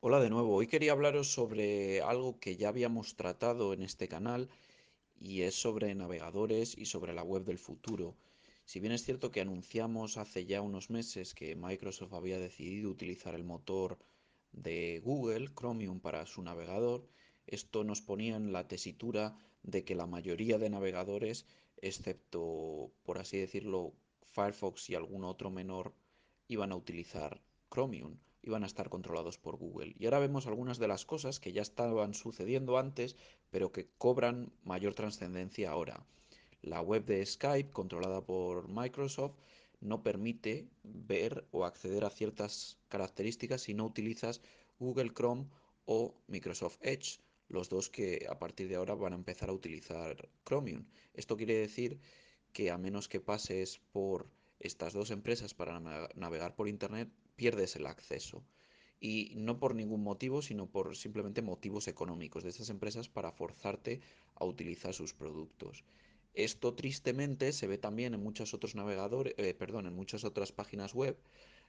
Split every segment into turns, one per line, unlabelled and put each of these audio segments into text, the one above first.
Hola de nuevo, hoy quería hablaros sobre algo que ya habíamos tratado en este canal y es sobre navegadores y sobre la web del futuro. Si bien es cierto que anunciamos hace ya unos meses que Microsoft había decidido utilizar el motor de Google, Chromium, para su navegador, esto nos ponía en la tesitura de que la mayoría de navegadores, excepto, por así decirlo, Firefox y algún otro menor, iban a utilizar Chromium, iban a estar controlados por Google. Y ahora vemos algunas de las cosas que ya estaban sucediendo antes, pero que cobran mayor trascendencia ahora. La web de Skype, controlada por Microsoft, no permite ver o acceder a ciertas características si no utilizas Google Chrome o Microsoft Edge, los dos que a partir de ahora van a empezar a utilizar Chromium. Esto quiere decir que a menos que pases por estas dos empresas para navegar por Internet, pierdes el acceso. Y no por ningún motivo, sino por simplemente motivos económicos de estas empresas para forzarte a utilizar sus productos. Esto tristemente se ve también en otros navegadores, eh, perdón, en muchas otras páginas web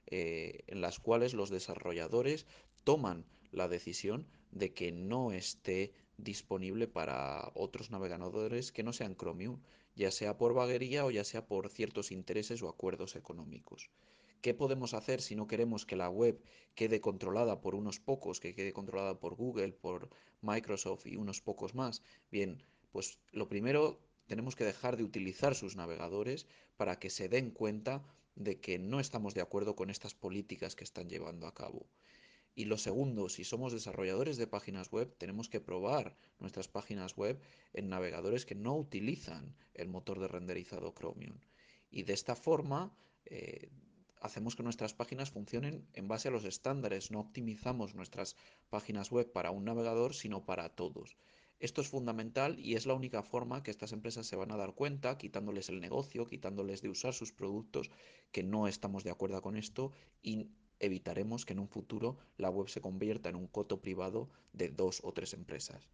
eh, en las cuales los desarrolladores toman la decisión de que no esté disponible para otros navegadores que no sean Chromium, ya sea por vaguería o ya sea por ciertos intereses o acuerdos económicos. ¿Qué podemos hacer si no queremos que la web quede controlada por unos pocos, que quede controlada por Google, por Microsoft y unos pocos más? Bien, pues lo primero tenemos que dejar de utilizar sus navegadores para que se den cuenta de que no estamos de acuerdo con estas políticas que están llevando a cabo. Y lo segundo, si somos desarrolladores de páginas web, tenemos que probar nuestras páginas web en navegadores que no utilizan el motor de renderizado Chromium. Y de esta forma eh, hacemos que nuestras páginas funcionen en base a los estándares, no optimizamos nuestras páginas web para un navegador, sino para todos. Esto es fundamental y es la única forma que estas empresas se van a dar cuenta, quitándoles el negocio, quitándoles de usar sus productos, que no estamos de acuerdo con esto y evitaremos que en un futuro la web se convierta en un coto privado de dos o tres empresas.